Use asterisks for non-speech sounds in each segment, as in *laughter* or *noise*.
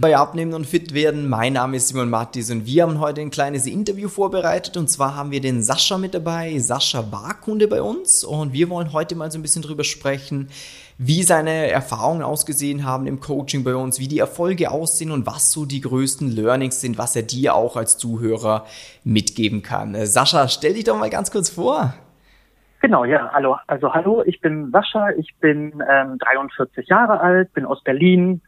bei Abnehmen und Fit werden. Mein Name ist Simon Mattis und wir haben heute ein kleines Interview vorbereitet und zwar haben wir den Sascha mit dabei. Sascha war Kunde bei uns und wir wollen heute mal so ein bisschen drüber sprechen, wie seine Erfahrungen ausgesehen haben im Coaching bei uns, wie die Erfolge aussehen und was so die größten Learnings sind, was er dir auch als Zuhörer mitgeben kann. Äh, Sascha, stell dich doch mal ganz kurz vor. Genau, ja, hallo. Also hallo, ich bin Sascha, ich bin ähm, 43 Jahre alt, bin aus Berlin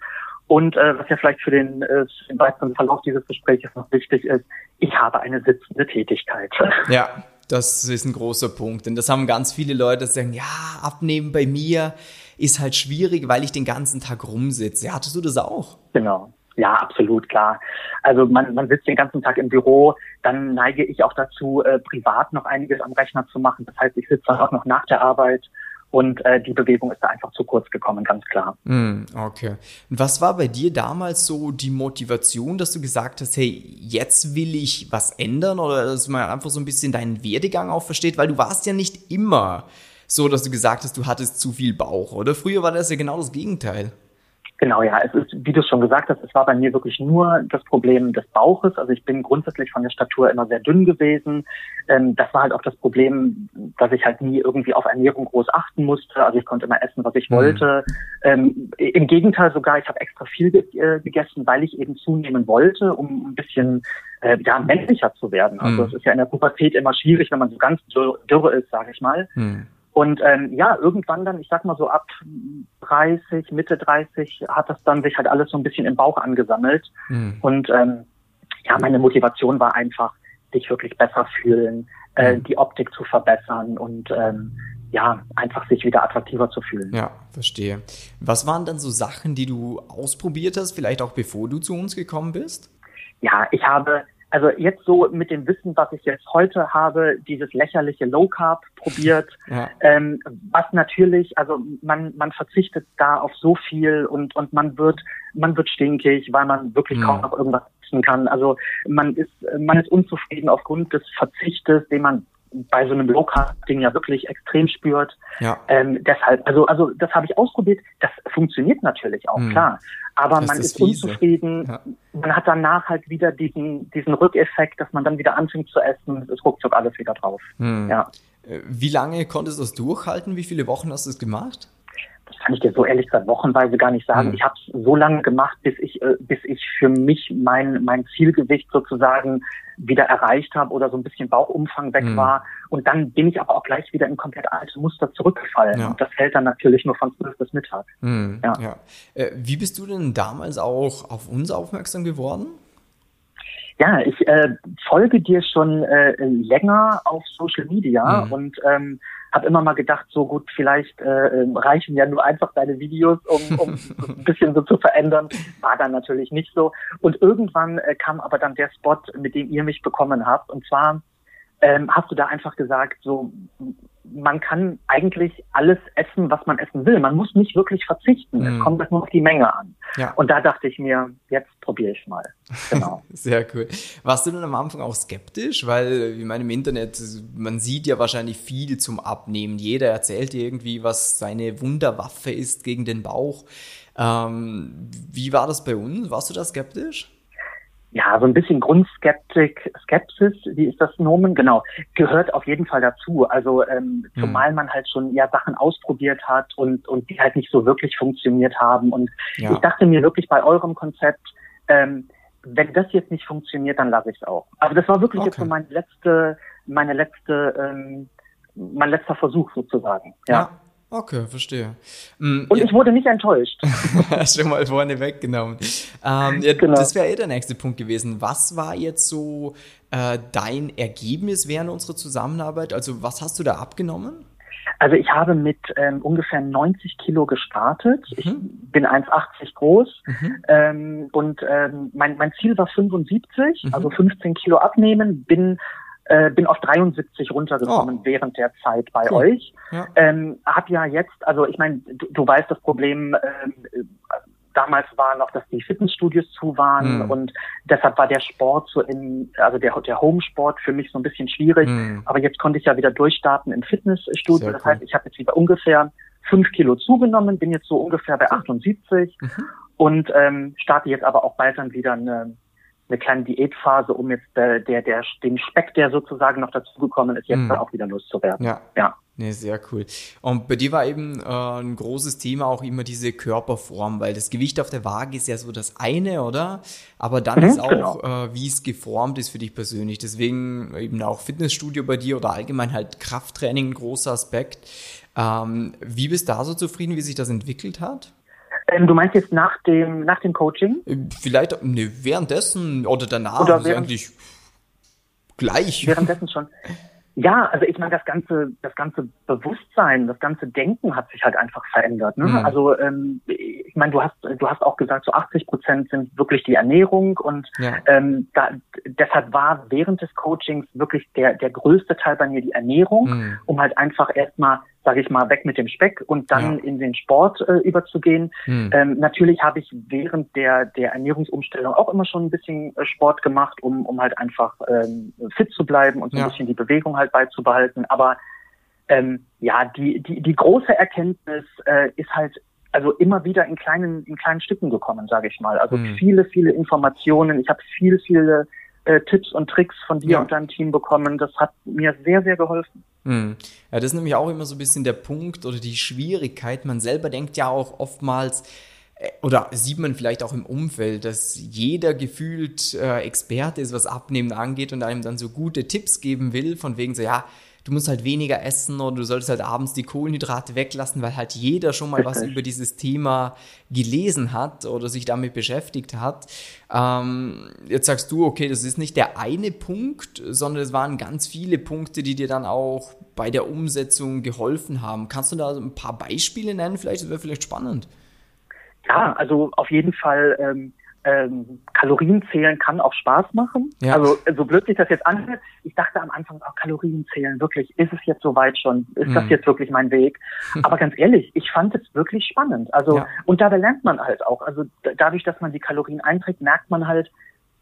und äh, was ja vielleicht für den, äh, für den weiteren Verlauf dieses Gesprächs noch wichtig ist, ich habe eine sitzende Tätigkeit. *laughs* Ja, das ist ein großer Punkt. Denn das haben ganz viele Leute, die sagen, ja, abnehmen bei mir ist halt schwierig, weil ich den ganzen Tag rumsitze. Ja, hattest du das auch? Genau. Ja, absolut, klar. Also man, man sitzt den ganzen Tag im Büro, dann neige ich auch dazu, äh, privat noch einiges am Rechner zu machen. Das heißt, ich sitze dann auch noch nach der Arbeit und äh, die Bewegung ist da einfach zu kurz gekommen, ganz klar. Mm, okay. Was war bei dir damals so die Motivation, dass du gesagt hast, hey, jetzt will ich was ändern oder dass man einfach so ein bisschen deinen Werdegang auch versteht, weil du warst ja nicht immer so, dass du gesagt hast, du hattest zu viel Bauch, oder? Früher war das ja genau das Gegenteil. Genau, ja. Es ist, wie du schon gesagt hast, es war bei mir wirklich nur das Problem des Bauches. Also ich bin grundsätzlich von der Statur immer sehr dünn gewesen. Ähm, das war halt auch das Problem, dass ich halt nie irgendwie auf Ernährung groß achten musste. Also ich konnte immer essen, was ich mhm. wollte. Ähm, Im Gegenteil sogar, ich habe extra viel ge äh, gegessen, weil ich eben zunehmen wollte, um ein bisschen äh, ja, männlicher zu werden. Also mhm. es ist ja in der Pubertät immer schwierig, wenn man so ganz dürr, dürre ist, sage ich mal. Mhm. Und ähm, ja, irgendwann dann, ich sag mal so ab 30, Mitte 30, hat das dann sich halt alles so ein bisschen im Bauch angesammelt. Mhm. Und ähm, ja, meine Motivation war einfach, sich wirklich besser fühlen, äh, mhm. die Optik zu verbessern und ähm, ja, einfach sich wieder attraktiver zu fühlen. Ja, verstehe. Was waren dann so Sachen, die du ausprobiert hast, vielleicht auch bevor du zu uns gekommen bist? Ja, ich habe also jetzt so mit dem Wissen, was ich jetzt heute habe, dieses lächerliche Low Carb probiert, *laughs* ja. ähm, was natürlich, also man man verzichtet da auf so viel und und man wird man wird stinkig, weil man wirklich mhm. kaum noch irgendwas essen kann. Also man ist man ist unzufrieden aufgrund des Verzichtes, den man bei so einem Low-Carb-Ding ja wirklich extrem spürt. Ja. Ähm, deshalb, also, also das habe ich ausprobiert. Das funktioniert natürlich auch, mhm. klar. Aber das man ist, ist unzufrieden. Ja. Man hat danach halt wieder diesen, diesen Rückeffekt, dass man dann wieder anfängt zu essen. Es ist ruckzuck alles wieder drauf. Mhm. Ja. Äh, wie lange konntest du das durchhalten? Wie viele Wochen hast du es gemacht? Das kann ich dir so ehrlich gesagt wochenweise gar nicht sagen. Mhm. Ich habe es so lange gemacht, bis ich, äh, bis ich für mich mein, mein Zielgewicht sozusagen wieder erreicht habe oder so ein bisschen Bauchumfang weg mhm. war. Und dann bin ich aber auch gleich wieder in komplett alte Muster zurückgefallen. Ja. Und das hält dann natürlich nur von 12 bis Mittag. Mhm. Ja. ja. Äh, wie bist du denn damals auch auf uns aufmerksam geworden? Ja, ich äh, folge dir schon äh, länger auf Social Media mhm. und ähm, habe immer mal gedacht, so gut, vielleicht äh, ähm, reichen ja nur einfach deine Videos, um, um *laughs* ein bisschen so zu verändern. War dann natürlich nicht so. Und irgendwann äh, kam aber dann der Spot, mit dem ihr mich bekommen habt. Und zwar ähm, hast du da einfach gesagt, so man kann eigentlich alles essen, was man essen will. Man muss nicht wirklich verzichten. Mm. Es mhm. kommt halt nur auf die Menge an. Ja. Und da dachte ich mir, jetzt probiere ich mal. Genau. *laughs* Sehr cool. Warst du denn am Anfang auch skeptisch? Weil, ich meine, im Internet, man sieht ja wahrscheinlich viel zum Abnehmen. Jeder erzählt irgendwie, was seine Wunderwaffe ist gegen den Bauch. Ähm, wie war das bei uns? Warst du da skeptisch? Ja, so ein bisschen Grundskeptik, Skepsis, wie ist das Nomen? Genau, gehört auf jeden Fall dazu. Also ähm, mhm. zumal man halt schon ja Sachen ausprobiert hat und und die halt nicht so wirklich funktioniert haben. Und ja. ich dachte mir wirklich bei eurem Konzept, ähm, wenn das jetzt nicht funktioniert, dann lasse ich es auch. Also das war wirklich okay. jetzt so meine letzte, meine letzte, ähm, mein letzter Versuch sozusagen. ja. ja. Okay, verstehe. Mm, Und ja. ich wurde nicht enttäuscht. *laughs* Schon mal vorne weggenommen. Ähm, ja, genau. Das wäre eh der nächste Punkt gewesen. Was war jetzt so äh, dein Ergebnis während unserer Zusammenarbeit? Also was hast du da abgenommen? Also ich habe mit ähm, ungefähr 90 Kilo gestartet. Mhm. Ich bin 1,80 groß mhm. ähm, und ähm, mein, mein Ziel war 75, mhm. also 15 Kilo abnehmen. Bin äh, bin auf 73 runtergekommen oh. während der Zeit bei cool. euch. Ja. Ähm, hab ja jetzt, also ich meine, du, du, weißt das Problem, äh, damals war noch, dass die Fitnessstudios zu waren mhm. und deshalb war der Sport so in, also der, der Homesport für mich so ein bisschen schwierig. Mhm. Aber jetzt konnte ich ja wieder durchstarten im Fitnessstudio. Sehr das heißt, ich habe jetzt wieder ungefähr fünf Kilo zugenommen, bin jetzt so ungefähr bei 78. Mhm. und ähm, starte jetzt aber auch bald dann wieder eine, eine kleine Diätphase, um jetzt äh, der, der, den Speck, der sozusagen noch dazugekommen ist, jetzt mhm. auch wieder loszuwerden. Ja. ja. Nee, sehr cool. Und bei dir war eben äh, ein großes Thema auch immer diese Körperform, weil das Gewicht auf der Waage ist ja so das eine, oder? Aber dann mhm, ist auch, genau. äh, wie es geformt ist für dich persönlich. Deswegen eben auch Fitnessstudio bei dir oder allgemein halt Krafttraining ein großer Aspekt. Ähm, wie bist du da so zufrieden, wie sich das entwickelt hat? Ähm, du meinst jetzt nach dem, nach dem Coaching? Äh, vielleicht ne, währenddessen oder danach. Oder während, eigentlich gleich. Währenddessen schon. Ja, also ich meine, das ganze, das ganze Bewusstsein, das ganze Denken hat sich halt einfach verändert. Ne? Mhm. Also ähm, ich meine, du hast, du hast auch gesagt, so 80 Prozent sind wirklich die Ernährung und ja. ähm, da, deshalb war während des Coachings wirklich der der größte Teil bei mir die Ernährung, mhm. um halt einfach erstmal sage ich mal, weg mit dem Speck und dann ja. in den Sport äh, überzugehen. Hm. Ähm, natürlich habe ich während der, der Ernährungsumstellung auch immer schon ein bisschen äh, Sport gemacht, um, um halt einfach ähm, fit zu bleiben und so ja. ein bisschen die Bewegung halt beizubehalten. Aber ähm, ja, die, die, die große Erkenntnis äh, ist halt also immer wieder in kleinen, in kleinen Stücken gekommen, sage ich mal. Also hm. viele, viele Informationen. Ich habe viel, viele äh, Tipps und Tricks von dir ja. und deinem Team bekommen. Das hat mir sehr, sehr geholfen. Hm. Ja, das ist nämlich auch immer so ein bisschen der Punkt oder die Schwierigkeit. Man selber denkt ja auch oftmals, äh, oder sieht man vielleicht auch im Umfeld, dass jeder gefühlt äh, Experte ist, was Abnehmen angeht und einem dann so gute Tipps geben will, von wegen so, ja, du musst halt weniger essen oder du solltest halt abends die Kohlenhydrate weglassen, weil halt jeder schon mal was über dieses Thema gelesen hat oder sich damit beschäftigt hat. Ähm, jetzt sagst du, okay, das ist nicht der eine Punkt, sondern es waren ganz viele Punkte, die dir dann auch bei der Umsetzung geholfen haben. Kannst du da ein paar Beispiele nennen? Vielleicht, das wäre vielleicht spannend. Ja, also auf jeden Fall ähm, ähm, Kalorien zählen kann auch Spaß machen. Ja. Also so blöd sich das jetzt anhört, ich dachte am Anfang auch Kalorien zählen, wirklich, ist es jetzt soweit schon? Ist mhm. das jetzt wirklich mein Weg? *laughs* Aber ganz ehrlich, ich fand es wirklich spannend. Also ja. und dabei lernt man halt auch. Also dadurch, dass man die Kalorien einträgt, merkt man halt,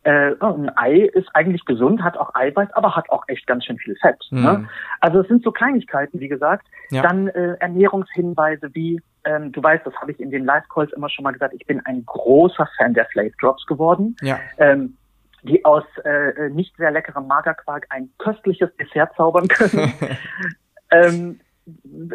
äh, oh, ein Ei ist eigentlich gesund, hat auch Eiweiß, aber hat auch echt ganz schön viel Fett. Mhm. Ne? Also es sind so Kleinigkeiten, wie gesagt. Ja. Dann äh, Ernährungshinweise wie, ähm, du weißt, das habe ich in den Live-Calls immer schon mal gesagt, ich bin ein großer Fan der Flake Drops geworden. Ja. Ähm, die aus äh, nicht sehr leckerem Magerquark ein köstliches Dessert zaubern können. *laughs* ähm,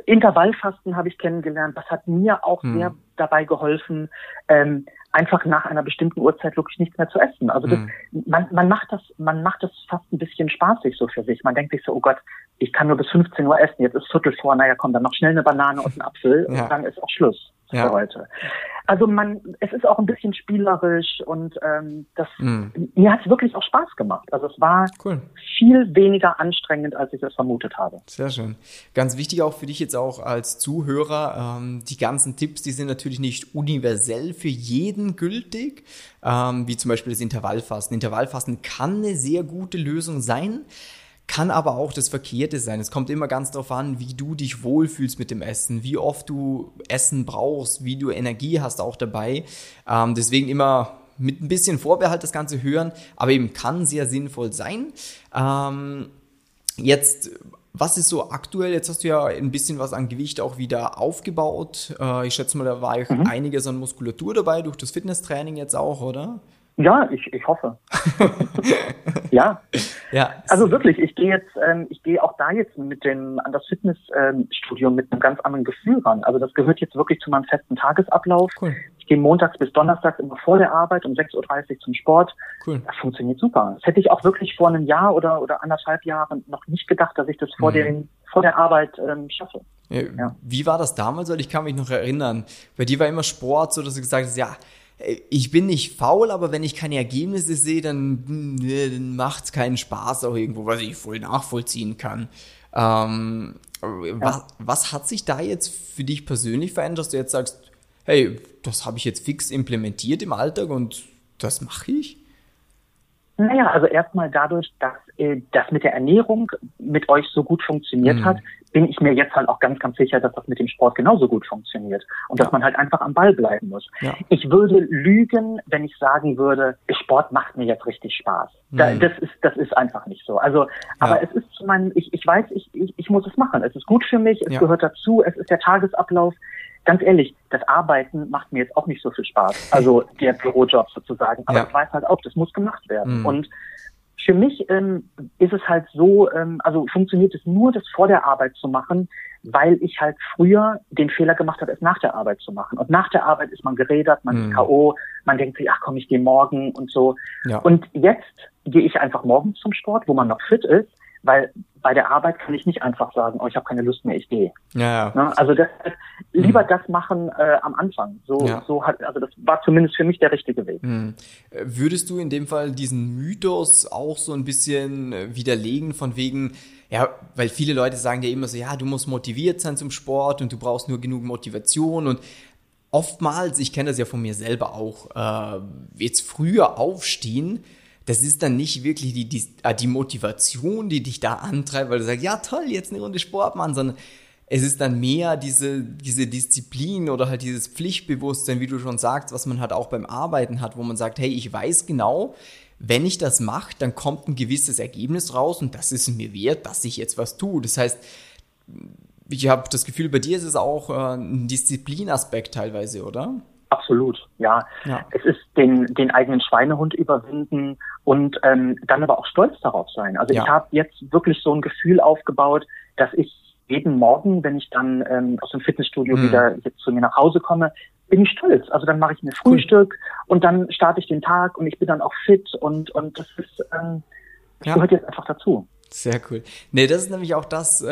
Intervallfasten habe ich kennengelernt. Das hat mir auch hm. sehr dabei geholfen, ähm, einfach nach einer bestimmten Uhrzeit wirklich nichts mehr zu essen. Also das, hm. man, man macht das, man macht das fast ein bisschen spaßig so für sich. Man denkt sich so, oh Gott, ich kann nur bis 15 Uhr essen, jetzt ist Viertel vor, naja, komm, dann noch schnell eine Banane und einen Apfel ja. und dann ist auch Schluss ja. heute. Also man, es ist auch ein bisschen spielerisch und ähm, das mm. mir hat es wirklich auch Spaß gemacht. Also es war cool. viel weniger anstrengend, als ich es vermutet habe. Sehr schön. Ganz wichtig auch für dich jetzt auch als Zuhörer, ähm, die ganzen Tipps, die sind natürlich nicht universell für jeden gültig, ähm, wie zum Beispiel das Intervallfasten. Intervallfasten kann eine sehr gute Lösung sein. Kann aber auch das Verkehrte sein. Es kommt immer ganz darauf an, wie du dich wohlfühlst mit dem Essen, wie oft du Essen brauchst, wie du Energie hast auch dabei. Ähm, deswegen immer mit ein bisschen Vorbehalt das Ganze hören, aber eben kann sehr sinnvoll sein. Ähm, jetzt, was ist so aktuell? Jetzt hast du ja ein bisschen was an Gewicht auch wieder aufgebaut. Äh, ich schätze mal, da war mhm. einiges an Muskulatur dabei, durch das Fitnesstraining jetzt auch, oder? Ja, ich, ich hoffe. *laughs* ja. ja. Also wirklich, ich gehe jetzt, ähm, ich gehe auch da jetzt mit dem an das Fitnessstudio ähm, mit einem ganz anderen Gefühl ran. Also das gehört jetzt wirklich zu meinem festen Tagesablauf. Cool. Ich gehe montags bis donnerstags immer vor der Arbeit um 6.30 Uhr zum Sport. Cool. Das funktioniert super. Das hätte ich auch wirklich vor einem Jahr oder, oder anderthalb Jahren noch nicht gedacht, dass ich das vor, mhm. den, vor der Arbeit ähm, schaffe. Ja. Wie war das damals? Ich kann mich noch erinnern. Bei dir war immer Sport, so dass du gesagt hast, ja, ich bin nicht faul, aber wenn ich keine Ergebnisse sehe, dann, dann macht es keinen Spaß auch irgendwo, was ich voll nachvollziehen kann. Ähm, ja. was, was hat sich da jetzt für dich persönlich verändert, dass du jetzt sagst, hey, das habe ich jetzt fix implementiert im Alltag und das mache ich? Naja, also erstmal dadurch, dass äh, das mit der Ernährung mit euch so gut funktioniert mhm. hat, bin ich mir jetzt halt auch ganz, ganz sicher, dass das mit dem Sport genauso gut funktioniert und dass man halt einfach am Ball bleiben muss. Ja. Ich würde lügen, wenn ich sagen würde, Sport macht mir jetzt richtig Spaß. Mhm. Da, das ist, das ist einfach nicht so. Also, aber ja. es ist zu meinem, ich, ich weiß, ich, ich, ich muss es machen. Es ist gut für mich, es ja. gehört dazu, es ist der Tagesablauf. Ganz ehrlich, das Arbeiten macht mir jetzt auch nicht so viel Spaß. Also der Bürojob sozusagen. Aber ja. ich weiß halt auch, das muss gemacht werden. Mhm. Und für mich ähm, ist es halt so, ähm, also funktioniert es nur, das vor der Arbeit zu machen, weil ich halt früher den Fehler gemacht habe, es nach der Arbeit zu machen. Und nach der Arbeit ist man geredet, man mhm. ist K.O., man denkt sich, ach komm, ich gehe morgen und so. Ja. Und jetzt gehe ich einfach morgens zum Sport, wo man noch fit ist, weil bei der Arbeit kann ich nicht einfach sagen, oh, ich habe keine Lust mehr, ich gehe. Ja, ja. Ne? Also das, lieber mhm. das machen äh, am Anfang. So, ja. so hat, also das war zumindest für mich der richtige Weg. Mhm. Würdest du in dem Fall diesen Mythos auch so ein bisschen äh, widerlegen von wegen, ja, weil viele Leute sagen ja immer so, ja, du musst motiviert sein zum Sport und du brauchst nur genug Motivation und oftmals, ich kenne das ja von mir selber auch, äh, jetzt früher aufstehen, das ist dann nicht wirklich die, die, äh, die Motivation, die dich da antreibt, weil du sagst, ja toll, jetzt eine Runde Sport machen, sondern es ist dann mehr diese, diese Disziplin oder halt dieses Pflichtbewusstsein, wie du schon sagst, was man halt auch beim Arbeiten hat, wo man sagt, hey, ich weiß genau, wenn ich das mache, dann kommt ein gewisses Ergebnis raus und das ist mir wert, dass ich jetzt was tue. Das heißt, ich habe das Gefühl, bei dir ist es auch äh, ein Disziplinaspekt teilweise, oder? Absolut, ja. ja. Es ist den, den eigenen Schweinehund überwinden und ähm, dann aber auch stolz darauf sein. Also ja. ich habe jetzt wirklich so ein Gefühl aufgebaut, dass ich jeden Morgen, wenn ich dann ähm, aus dem Fitnessstudio mhm. wieder zu mir nach Hause komme, bin ich stolz. Also dann mache ich mir Frühstück und dann starte ich den Tag und ich bin dann auch fit und, und das ist, ähm, das ja. gehört jetzt einfach dazu. Sehr cool. Nee, das ist nämlich auch das, äh,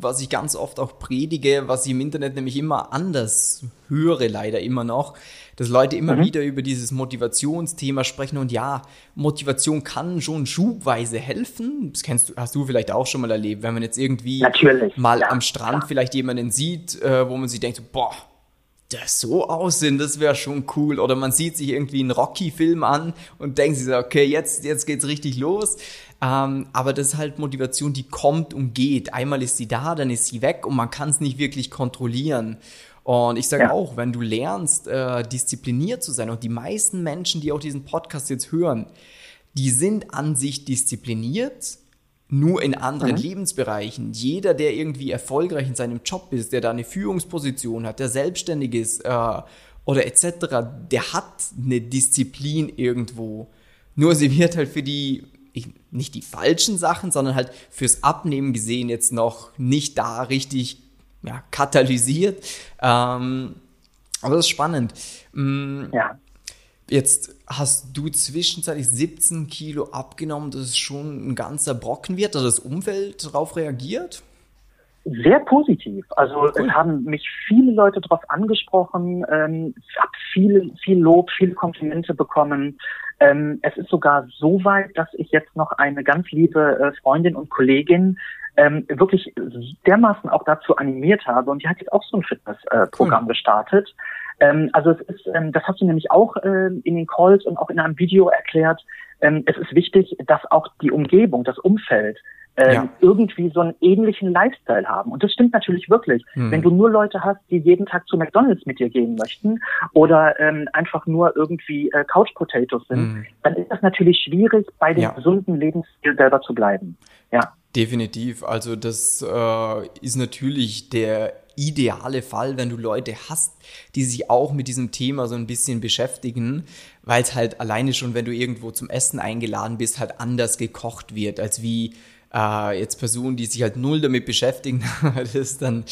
was ich ganz oft auch predige, was ich im Internet nämlich immer anders höre, leider immer noch, dass Leute immer mhm. wieder über dieses Motivationsthema sprechen und ja, Motivation kann schon schubweise helfen. Das kennst du, hast du vielleicht auch schon mal erlebt, wenn man jetzt irgendwie Natürlich, mal ja, am Strand ja. vielleicht jemanden sieht, äh, wo man sich denkt, boah, das so aussehen, das wäre schon cool. Oder man sieht sich irgendwie einen Rocky-Film an und denkt sich so, okay, jetzt, jetzt geht's richtig los. Ähm, aber das ist halt Motivation, die kommt und geht. Einmal ist sie da, dann ist sie weg und man kann es nicht wirklich kontrollieren. Und ich sage ja. auch, wenn du lernst, äh, diszipliniert zu sein, und die meisten Menschen, die auch diesen Podcast jetzt hören, die sind an sich diszipliniert, nur in anderen mhm. Lebensbereichen. Jeder, der irgendwie erfolgreich in seinem Job ist, der da eine Führungsposition hat, der selbstständig ist äh, oder etc., der hat eine Disziplin irgendwo. Nur sie wird halt für die ich, nicht die falschen Sachen, sondern halt fürs Abnehmen gesehen jetzt noch nicht da richtig ja, katalysiert. Ähm, aber das ist spannend. Mhm, ja. Jetzt hast du zwischenzeitlich 17 Kilo abgenommen, das ist schon ein ganzer Brocken wird. Hat das Umfeld darauf reagiert? Sehr positiv. Also cool. es haben mich viele Leute darauf angesprochen, ähm, habe viel, viel Lob, viele Komplimente bekommen. Ähm, es ist sogar so weit, dass ich jetzt noch eine ganz liebe äh, Freundin und Kollegin ähm, wirklich dermaßen auch dazu animiert habe und die hat jetzt auch so ein Fitnessprogramm äh, cool. gestartet. Ähm, also es ist, ähm, das hast du nämlich auch äh, in den Calls und auch in einem Video erklärt. Ähm, es ist wichtig, dass auch die Umgebung, das Umfeld ähm, ja. irgendwie so einen ähnlichen Lifestyle haben. Und das stimmt natürlich wirklich. Hm. Wenn du nur Leute hast, die jeden Tag zu McDonalds mit dir gehen möchten oder ähm, einfach nur irgendwie äh, Couch Potatoes sind, hm. dann ist das natürlich schwierig, bei dem ja. gesunden Lebensstil selber zu bleiben. Ja. Definitiv. Also das äh, ist natürlich der ideale Fall, wenn du Leute hast, die sich auch mit diesem Thema so ein bisschen beschäftigen, weil es halt alleine schon, wenn du irgendwo zum Essen eingeladen bist, halt anders gekocht wird, als wie äh, jetzt Personen, die sich halt null damit beschäftigen, *laughs* das ist dann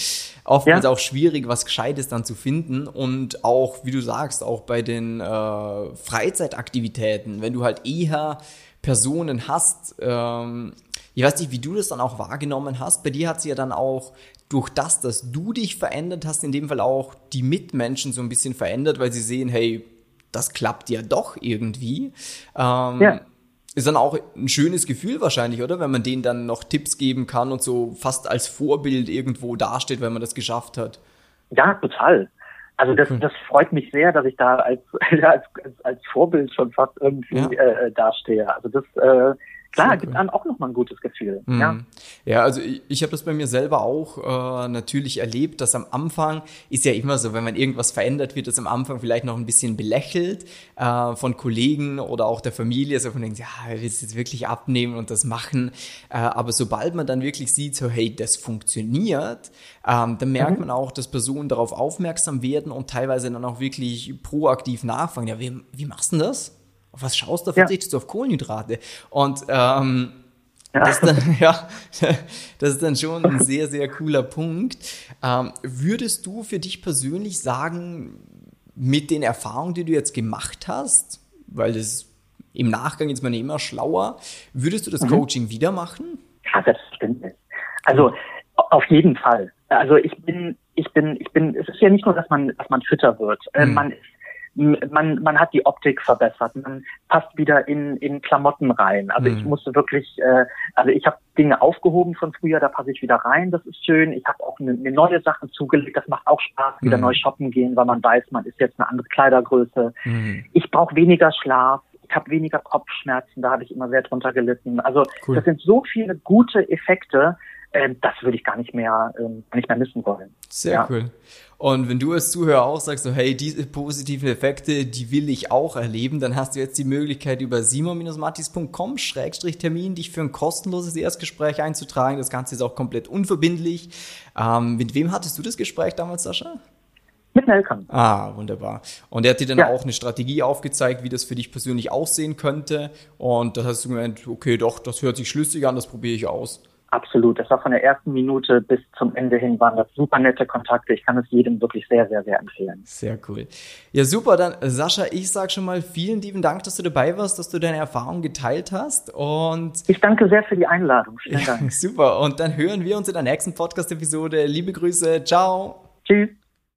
oftmals ja. auch schwierig, was Gescheites dann zu finden. Und auch, wie du sagst, auch bei den äh, Freizeitaktivitäten, wenn du halt eher Personen hast, ähm, ich weiß nicht, wie du das dann auch wahrgenommen hast. Bei dir hat sie ja dann auch durch das, dass du dich verändert hast, in dem Fall auch die Mitmenschen so ein bisschen verändert, weil sie sehen, hey, das klappt ja doch irgendwie. Ähm, ja. Ist dann auch ein schönes Gefühl wahrscheinlich, oder? Wenn man denen dann noch Tipps geben kann und so fast als Vorbild irgendwo dasteht, wenn man das geschafft hat. Ja, total. Also das, das freut mich sehr, dass ich da *laughs* als, als, als Vorbild schon fast irgendwie ja. äh, dastehe. Also das äh, klar, Sehr gibt einem auch nochmal ein gutes Gefühl. Mhm. Ja. ja, also ich, ich habe das bei mir selber auch äh, natürlich erlebt, dass am Anfang ist ja immer so, wenn man irgendwas verändert, wird das am Anfang vielleicht noch ein bisschen belächelt äh, von Kollegen oder auch der Familie, so von denken, ja, willst du jetzt wirklich abnehmen und das machen? Äh, aber sobald man dann wirklich sieht, so hey, das funktioniert, ähm, dann merkt mhm. man auch, dass Personen darauf aufmerksam werden und teilweise dann auch wirklich proaktiv nachfragen. Ja, wie, wie machst du denn das? Auf was schaust du? Verzichtest ja. du auf Kohlenhydrate? Und ähm, ja. Das, dann, *laughs* ja, das ist dann schon ein sehr, sehr cooler Punkt. Ähm, würdest du für dich persönlich sagen, mit den Erfahrungen, die du jetzt gemacht hast, weil das im Nachgang ist man immer schlauer, würdest du das mhm. Coaching wieder machen? Ja, selbstverständlich. Also auf jeden Fall. Also ich bin, ich bin, ich bin, es ist ja nicht nur, dass man, dass man fitter wird. Äh, mhm. Man ist man, man hat die Optik verbessert, man passt wieder in, in Klamotten rein. Also mhm. ich musste wirklich, äh, also ich habe Dinge aufgehoben von früher, da passe ich wieder rein, das ist schön. Ich habe auch eine, eine neue Sachen zugelegt, das macht auch Spaß, wieder mhm. neu shoppen gehen, weil man weiß, man ist jetzt eine andere Kleidergröße. Mhm. Ich brauche weniger Schlaf, ich habe weniger Kopfschmerzen, da habe ich immer sehr drunter gelitten. Also cool. das sind so viele gute Effekte, äh, das würde ich gar nicht mehr, äh, nicht mehr missen wollen. Sehr ja. cool. Und wenn du als Zuhörer auch sagst, so, hey, diese positiven Effekte, die will ich auch erleben, dann hast du jetzt die Möglichkeit, über simon-mattis.com-termin dich für ein kostenloses Erstgespräch einzutragen. Das Ganze ist auch komplett unverbindlich. Ähm, mit wem hattest du das Gespräch damals, Sascha? Mit Nelkan. Ah, wunderbar. Und er hat dir dann ja. auch eine Strategie aufgezeigt, wie das für dich persönlich aussehen könnte. Und da hast du gemeint, okay, doch, das hört sich schlüssig an, das probiere ich aus. Absolut. Das war von der ersten Minute bis zum Ende hin waren das super nette Kontakte. Ich kann es jedem wirklich sehr, sehr, sehr empfehlen. Sehr cool. Ja, super. Dann, Sascha, ich sage schon mal vielen lieben Dank, dass du dabei warst, dass du deine Erfahrungen geteilt hast. Und ich danke sehr für die Einladung. Vielen Dank. *laughs* super. Und dann hören wir uns in der nächsten Podcast-Episode. Liebe Grüße. Ciao. Tschüss.